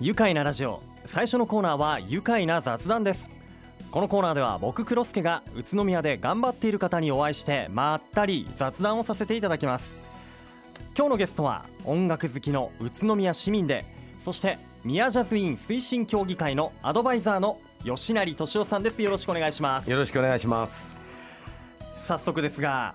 愉快なラジオ。最初のコーナーは愉快な雑談です。このコーナーでは僕黒助が宇都宮で頑張っている方にお会いしてまったり雑談をさせていただきます。今日のゲストは音楽好きの宇都宮市民でそして宮ジャズイン推進協議会のアドバイザーの吉成俊夫さんです。よろしくお願いします。よろしくお願いします。早速ですが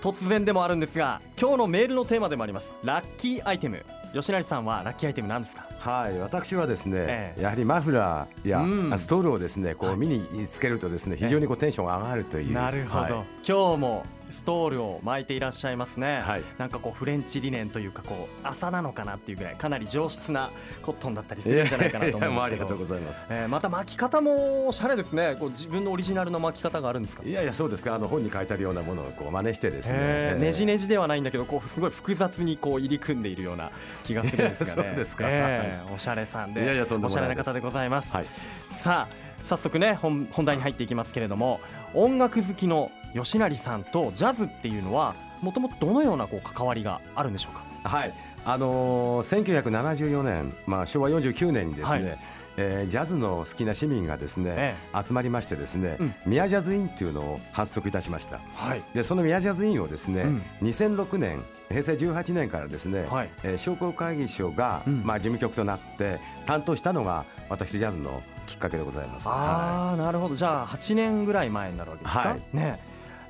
突然でもあるんですが今日のメールのテーマでもあります。ラッキーアイテム吉成さんはラッキーアイテム何ですか？はい私はですね、ええ。やはりマフラーや、うん。ストールをですねこはい。う身につけるとですね非常にこうテンションが上がるという。なるほど、はい。今日もストールを巻いていらっしゃいますね、はい。なんかこうフレンチリネンというかこう麻なのかなっていうぐらいかなり上質なコットンだったりするんじゃないかなと思うんいやいやもうあですけどりがとうございますえーまた巻き方もおしゃれですねこう自分のオリジナルの巻き方があるんですかいやいやそうですかあの本に書いてあるようなものをこう真似してですね、ねじねじではないんだけどこうすごい複雑にこう入り組んでいるような気がするんですがね。えーおしゃれさんでいやいやおしゃれな方でございます、はい。さあ早速ね本本題に入っていきますけれども音楽好きの吉成さんとジャズっていうのはもともとどのようなこう関わりがあるんでしょうか？はい。あのー1974年、まあ、昭和49年にですね、はい。えージャズの好きな市民がですね、え集まりましてですね、うん。ミアジャズインというのを発足いたしました。はい。でそのミアジャズインをですね、うん。2006年平成18年からですね、はい。えー商工会議所が、うん。まあ、事務局となって担当したのが私ジャズのきっかけでございます。はああなるほど。じゃあ8年ぐらい前になるわけですか、はい。ね。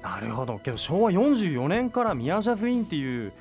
なるほど。けど昭和44年からミヤジャズインっていう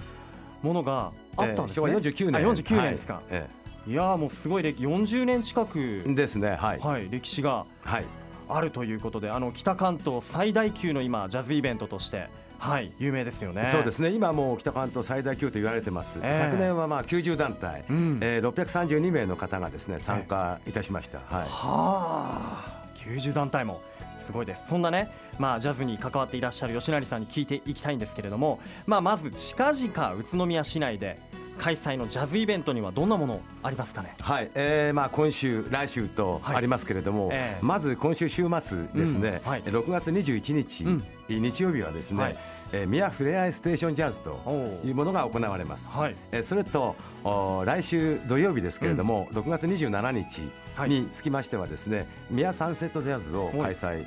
ものがあったんですね、えー昭和49年。あ49年ですか、はい。えい、やーもうすごい歴40年近くえですね。はい、はい、歴史がはい。あるということであの北関東最大級の今ジャズイベントとしてはい有名ですよね。そうですね。今もう北関東最大級と言われてます、ええ。昨年はまあ90団体、うん。えー、632名の方がですね参加いたしました、はい。はあ。90団体も。すごいです。そんなねまあジャズに関わっていらっしゃる吉成さんに聞いていきたいんですけれどもまあまず近々宇都宮市内で開催のジャズイベントにはどんなものありますかね？はい、えー、まあ今週来週とはい。ありますけれども、ええ。まず今週週末ですね、うんはい。6月21日、うん。日曜日はですね、はい。えー、ミアフレアイステーションジャズというものが行われます。はい。えーそれとお来週土曜日ですけれども、6月27日はい。につきましてはですね、ミアサンセットジャズを開催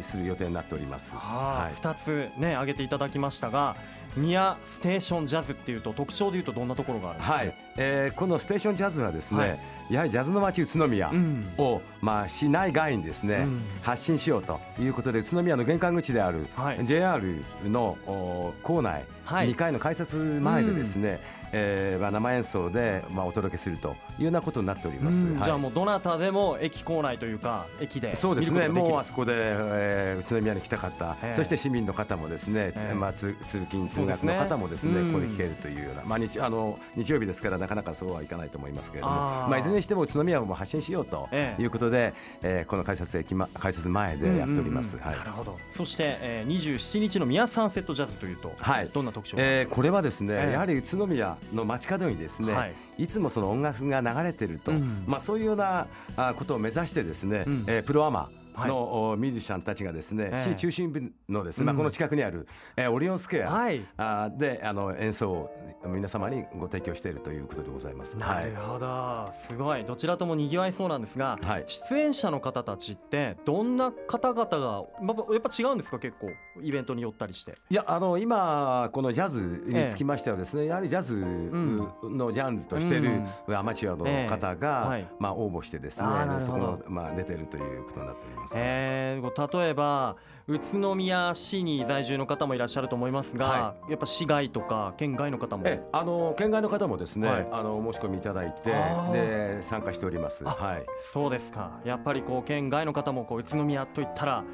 する予定になっております。はあ、2つね挙げていただきましたが宮ステーションジャズっていうと特徴でいうとどんなところがあるんですか、はい、えーこのステーションジャズはですね、はい。やはりジャズの街宇都宮。うん。を、まあ、市内外にですね、うん。発信しようということで宇都宮の玄関口である、はい。JR のお構内、はい。2階の改札前でですね、えーまあ、生演奏で、まあ、お届けするというようなことになっております。はい。うんじゃあもうどなたでも駅構内というか駅でそうですね、もうあそこで、えー宇都宮に来た方、ええ。そして市民の方もですね、つええ。まあ、通通勤、通学の方もですね、うん。ここで聞けるというような、まあ、日あの日曜日ですから、なかなかそうはいかないと思いますけれども、まあ、いずれにしても宇都宮をも発信しようとええ。いうことで、えーこの改札駅、ま、改札前でやっております。はい。うんうんうんなるほど。そして、えー、27日の宮サンセットジャズというと、はい。どんな特徴が、えーこれはですね、ええ。やはり宇都宮の街角にですね、はい。い、つもその音楽が流れてると、うん。まあそういうようなあことを目指してですね、うん。えープロアマはいの、おミュージシャンたちがですね、ええ。市中心部のですね、まあうんこの近くにある、えーオリオンスクエア、はい。あーであの演奏を皆様にご提供しているということでございます。なるほど、すごい。どちらとも賑わいそうなんですが、はい。出演者の方たちってどんな方々が、まあ、やっぱ違うんですか結構イベントによったりして？いやあの今このジャズにつきましてはですね、やはりジャズん。のジャンルとしているアマチュアの方が、まあ応募してですねそこのまあ出てるということになっております。えー例えば宇都宮市に在住の方もいらっしゃると思いますが、はやっぱ市外とか県外の方も？ええあの県外の方もですね、はい。あのお申し込みいただいてで参加しております。あはい。そうですか。やっぱりこう県外の方もこう宇都宮といったら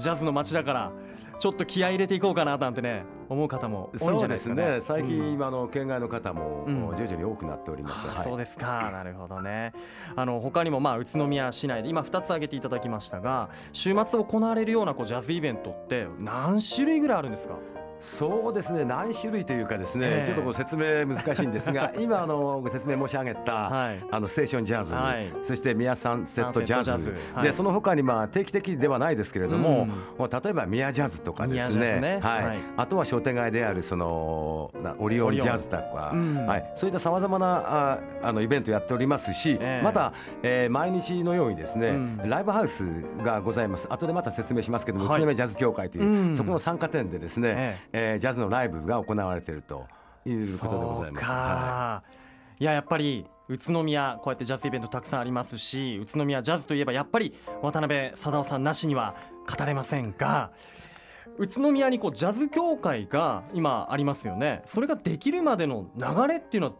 ジャズの街だからちょっと気合い入れていこうかななんてね思う方も多いんじそうゃないですね。ですかね。最近、うん今の県外の方も、うん徐々に多くなっております。はい。あそうですか、なるほどね。あの他にもまあ宇都宮市内で今2つ挙げていただきましたが、週末行われるようなこうジャズイベントって何種類ぐらいあるんですか？そうですね何種類というかですね、ええ。ちょっとご説明難しいんですが 今あのご説明申し上げた、はい。あのステーションジャズ、はい。そしてミヤサンセットジャズサンセットジャズはい。でその他にまあ定期的ではないですけれども、もう例えばミヤジャズとかですね。ね。はい。はい。あとは商店街であるそのなオリオンジャズとか、うん。はい、そういったさまざまなああのイベントやっておりますし、ええ。また、えー毎日のようにですね、うん。ライブハウスがございます。後でまた説明しますけども、はい。宇都宮ジャズ協会という、うん。そこの参加店でですね、ええージャズのライブが行われているということでございます。はか。いややっぱり宇都宮こうやってジャズイベントたくさんありますし宇都宮ジャズといえばやっぱり渡辺貞夫さんなしには語れませんが宇都宮にこうジャズ協会が今ありますよね。それができるまでの流れっていうのは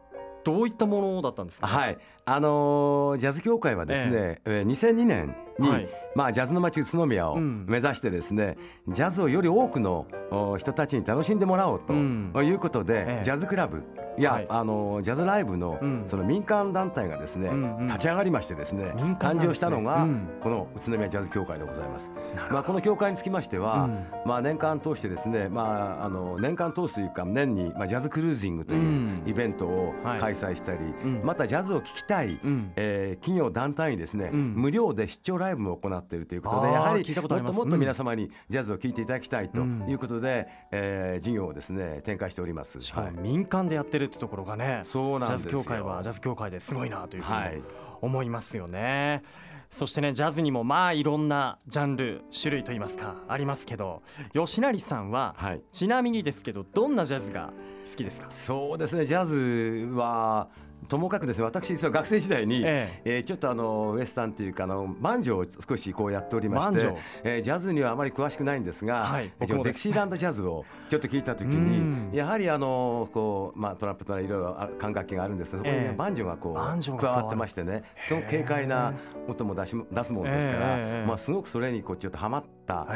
どういったものだったんですか、はい、あのージャズ協会はですね、えー2002年に、はい。まあ、ジャズの街宇都宮をうん。目指してですね、ジャズをより多くのお人たちに楽しんでもらおうとうん。いうことで、ええ。ジャズクラブや、はい。あのージャズライブの,、うん。その民間団体がですね、うんうん。立ち上がりましてですねね。誕生したのが、うん。この宇都宮ジャズ協会でございます。まあ、この協会につきましては、うん。まあ、年間通してですね、まあ、あの年間通すというか年に、まあ、ジャズクルージングといううん。イベントをはい。開催したり、うん。またジャズを聴きたい、うん。えー企業団体にですね、うん。無料で出張ライブも行っているということでやはり聞いたことあります。もっともっと皆様にジャズを聴いていただきたいとうん。いうことで、えー事業をですね展開しております。しかもはい民間でやってるってところがねそうなんですよ。ジャズ協会はジャズ協会ですごいなというふうにはい。思いますよね。そしてねジャズにもまあいろんなジャンル種類といいますかありますけど吉成さんは、はい。ちなみにですけどどんなジャズが好きですか？そうですねジャズはともかくですね私実は学生時代に、ええ。ーちょっとあのウエスタンっていうかあのバンジョーを少しこうやっておりましてえージャズにはあまり詳しくないんですが、はい。デキシーランドジャズをちょっと聞いた時うん。にやはりあのこうまあトランプとかいろいろあ管楽器があるんです。けどそこにねええ。バンジョーがこバンジョーうが加わってましてねすごく軽快な音も出し出すもんですから、ええまあすごくそれにこうちょっとハマった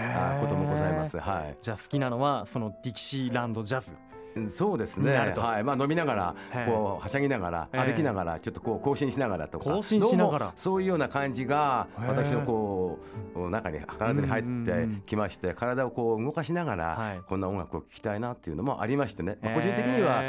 こともございます。はい。じゃあ好きなのはそのディキシーランドジャズそうですね。はい、まあ飲みながらはい、こうはしゃぎながら、ええ。歩きながら、ちょっとこう更新しながらとか。更新しながら。そういうような感じが、私のこう中に体に入ってきまして、体をこう動かしながはい。ら、こんな音楽を聴きたいなっていうのもありましてね。まあ個人的には、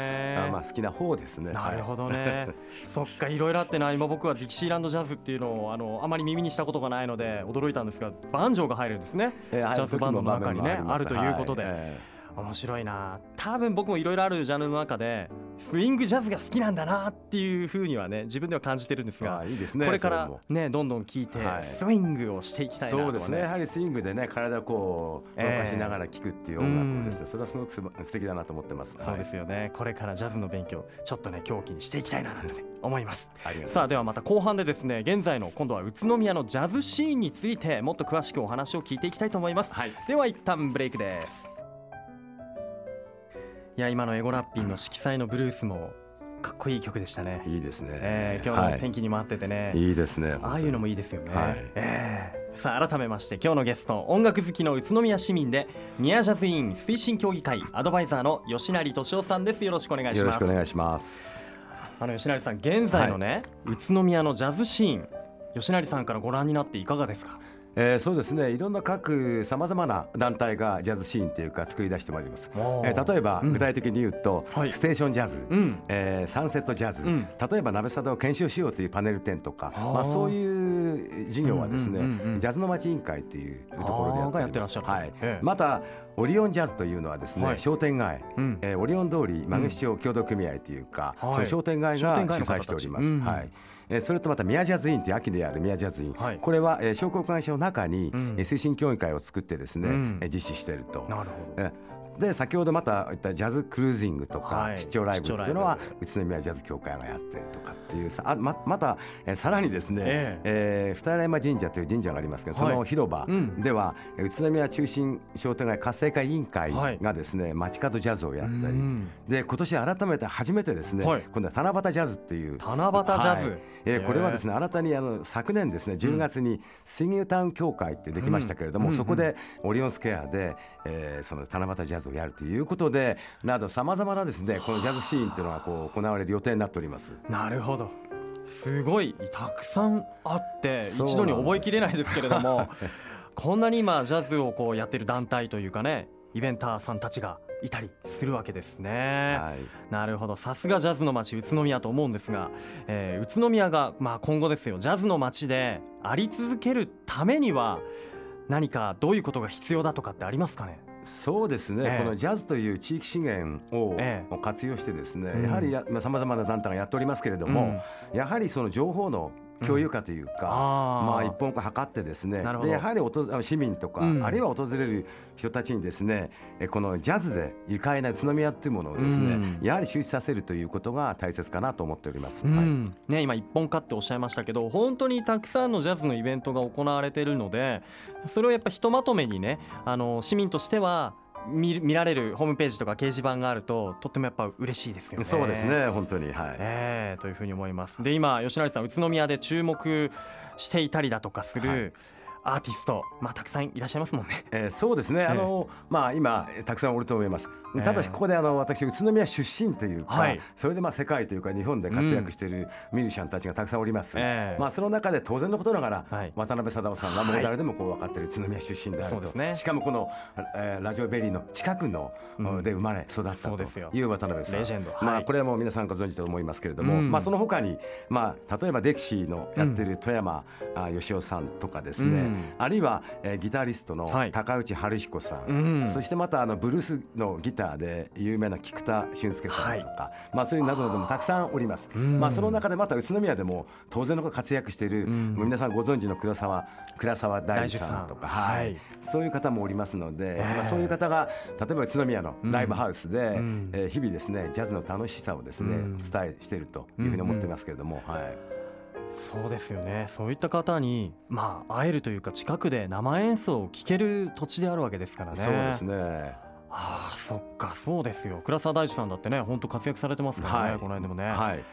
まあ好きな方ですね。なるほど。どね。そっかいろいろあってな。今僕はディキシーランドジャズっていうのをあのあまり耳にしたことがないので驚いたんですがバンジョーが入るんですね。えージャズバンドの中にねあるということで、はい。え面白いな。多分僕もいろいろあるジャンルの中でスイングジャズが好きなんだなっていうふうにはね自分では感じてるんですがーいいですね。これからねどんどん聞いてはい。スイングをしていきたいなとはそうですね。やはりスイングでね体をこう動かしながら聴くっていう音楽をですね、それはすごくすば素敵だなと思ってます。そうですよね。これからジャズの勉強ちょっとね狂気にしていきたいななんてね思います。さあではまた後半でですね現在の今度は宇都宮のジャズシーンについてもっと詳しくお話を聞いていきたいと思います。はい。では一旦ブレイクですいや今のエゴラッピンの色彩のブルースもかっこいい曲でしたね、いいですね。えー今日の天気にも合っててね、いいですね。ああいうのもいいですよね、はい。えーさあ改めまして今日のゲスト音楽好きの宇都宮市民で宮ジャズイン推進協議会アドバイザーの吉成俊夫さんです。よろしくお願いしよろしますくお願いします。あの吉成さん現在のね、宇都宮のジャズシーン吉成さんからご覧になっていかがですか？えー、そうですね。いろんな各さまざまな団体がジャズシーンというか作り出してまいります。えー例えば、うん。具体的に言うと、はい。ステーションジャズ、うん。えーサンセットジャズ、うん。例えば鍋貞を検証しようというパネル展とか、まあそういう事業はですね、うんうんうんうんジャズの街委員会というところでやってらっしゃる。はい。ええ。またオリオンジャズというのはですね、はい。商店街、うん。えーオリオン通り間口町協同組合というか、はい。その商店街商が主催しております。うん。はい。えーそれとまた宮ジャズインという秋である宮ジャズイン、はい。これは、えー商工会社の中に、うん。えー推進協議会を作ってですね、うん。えー実施していると。なるほど。えで先ほどまた言ったジャズクルージングとか、はい。出張ライブっていうのは出宇都宮ジャズ協会がやってるとかっていうさあままた、えーさらにですね、ええ。ー二荒山神社という神社がありますけど、その広場うん。では、えー宇都宮中心商店街活性化委員会はい。がですね、街角ジャズをやったり、うん。で今年改めて初めてですね、はい。今度は七夕ジャズっていう七夕ジャズ。はい。えーこれはですね新たにあの昨年ですね10月にスイングタウン協会ってできましたけれども、うん。そこでオリオンスクエアで、えーその七夕ジャズをやるということでなどさまざまなですねこのジャズシーンっていうのがこう行われる予定になっております。なるほど。すごいたくさんあって一度に覚えきれないですけれども こんなに今ジャズをこうやってる団体というかねイベンターさんたちがいたりするわけですね。はい。なるほど。さすがジャズの街宇都宮と思うんですが、えー宇都宮が、まあ、今後ですよジャズの街であり続けるためには何かどういうことが必要だとかってありますかね？そうですね、ええ。このジャズという地域資源をええ。活用してですね、うん。やはりさまざ、まな団体がやっておりますけれども、やはりその情報の共有化というか、あー。まあ、一本化図ってですねでやはり市民とか、うん。あるいは訪れる人たちにですねえこのジャズで愉快な宇都宮というものをですね、うん。やはり周知させるということが大切かなと思っております。はい。うんね、今一本化っておっしゃいましたけど本当にたくさんのジャズのイベントが行われているのでそれをやっぱひとまとめにねあの市民としては見見られるホームページとか掲示板があるととってもやっぱ嬉しいですよね。そうですね本当にはい、ええというふうに思います。で今吉成さん宇都宮で注目していたりだとかすはいるアーティスト、まあたくさんいらっしゃいますもんね。えーそうですね、あのまあ、今、えーたくさんおると思います、ええ。ただし、ここであの私、宇都宮出身というか、はい。それでまあ世界というか、日本で活躍してい。るミュージシャンたちがたくさんおります、ええ。まあ、その中で当然のことながら、はい。渡辺貞夫さんがもう誰でもこう分かっている宇都宮出身であると、そうですね。しかもこの、えーラジオベリーの近くの、うん。で生まれ、育ったと。そうですよ。いう渡辺さん、レジェンド。まあ、はいこれはもう皆さんご存知だと思いますけれども、うん。まあ、その他に、まあ、例えばデクシーのやってる富山、あ義雄さんとかですね、うんあるいは、えーギタリストのはい。高内春彦さん、うん。そしてまたあのブルースのギターで有名な菊田俊介さんとか、まあそういうなどなどもたくさんおります。んまあその中でまた宇都宮でも当然の活躍している、ん。もう皆さんご存知の倉沢倉沢大樹さんとか、はい。そういう方もおりますので、ええまあそういう方が例えば宇都宮のライブハウスで、ん。えー日々ですねジャズの楽しさをですね、うん。伝えしているというふうに思っていますけれども、はい。そうですよね。そういった方にまあ会えるというか近くで生演奏を聴ける土地であるわけですからね。そうですね。ああそっかそうですよ。倉沢大地さんだってね本当活躍されてますからね、はいこの辺でもね。はい。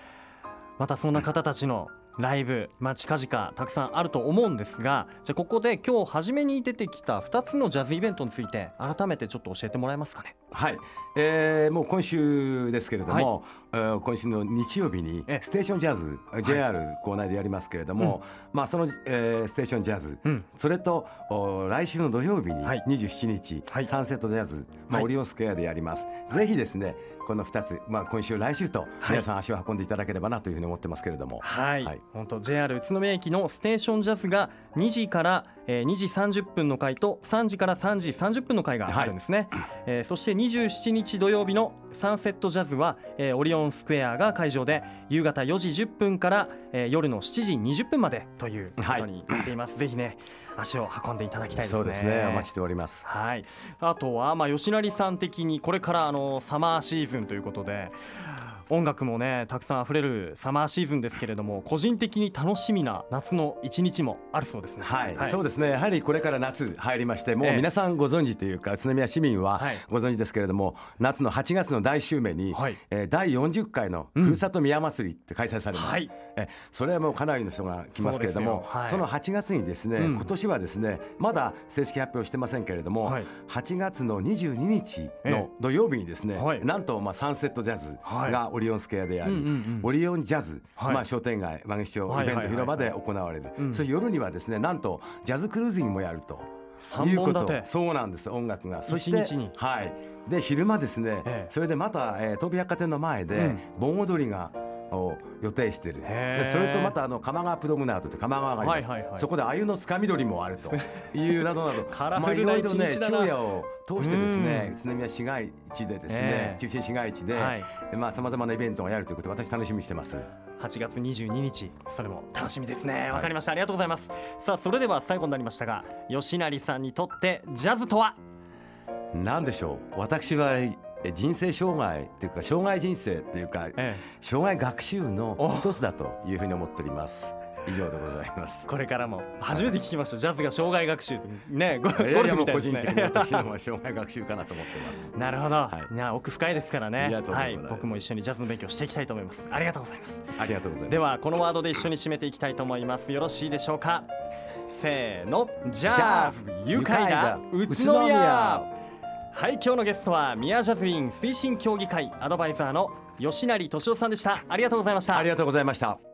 またそんな方たちのライブ、まあ、近々たくさんあると思うんですがじゃあここで今日初めに出てきた2つのジャズイベントについて改めてちょっと教えてもらえますかね？はい、えーもう今週ですけれども、えー今週の日曜日にえステーションジャズ JR 校内でやりますけれども、まあその、えーステーションジャズ、うん。それとお来週の土曜日にはい。27日、はい。サンセットジャズ、まあはい。オリオンスクエアでやります。ぜひですねこの2つ、まあ、今週来週と皆さん足を運んでいただければなというふうに思ってますけれども。はい、はい。本当 JR 宇都宮駅のステーションジャズが2時から、えー2時30分の回と3時から3時30分の回があるんですね、えーそして27日土曜日のサンセットジャズは、えーオリオンスクエアが会場で夕方4時10分から、えー夜の7時20分までということになっています、ぜひね足を運んでいただきたいですね。そうですね。お待ちしております。はい、あとは、まあ、吉成さん的にこれからあのサマーシーズンということで音楽もねたくさんあふれるサマーシーズンですけれども個人的に楽しみな夏の一日もあるそうですね。はい、そうですね。やはりこれから夏入りましてもう皆さんご存知というか宇都宮市民ははい。ご存知ですけれども、夏の8月の大週目に、はい。えー第40回のふるさと宮祭りって開催されます、はい。えそれはもうかなりの人が来ますけれどもその8月にですね、うん。今年はですねまだ正式発表してませんけれども、はい。8月の22日えの土曜日にですね、はい。なんとまあサンセットジャズはい。がオリオンスクエアであり、うんうんうん。オリオンジャズ、はい。まあ、商店街曲市町イベント広場で行われる、うん。そして夜にはですねなんとジャズクルーズィングもやると。三本立ていうこと。そうなんです音楽が。そして一日に。はい。で昼間ですね、ええ。それでまた、えー、東武百貨店の前で、うん。盆踊りがを予定してる。それとまたあの鎌川プロムナードという鎌川があります、はいはいはい。そこで鮎のつかみ取りもあるというなどなど まあいろいろね昼夜を通してですねうん。宇都宮市街地でですね、ええ。中心市街地で、さまざまなイベントがやるということで私楽しみにしてます。8月22日それも楽しみですね。わかりました。ありがとうございます。さあそれでは最後になりましたが吉成さんにとってジャズとは？なんでしょう。私はえ人生障害っていうか障害人生っていうかえ障害学習のお。一つだというふうに思っております。以上でございます。これからも初めて聞きました。ジャズが障害学習ねゴゴルフみたいですもう個人的にね私の方は障害学習かなと思ってます。なるほど、はい。いや奥深いですからね。はい。僕も一緒にジャズの勉強していきたいと思います。ありがとうございます。ありがとうございます。ではこのワードで一緒に締めていきたいと思います。よろしいでしょうか？せーの。ジャズ。愉快な宇都宮はい今日のゲストは宮ジャズウィン推進協議会アドバイザーの吉成俊夫さんでした。ありがとうございました。ありがとうございました。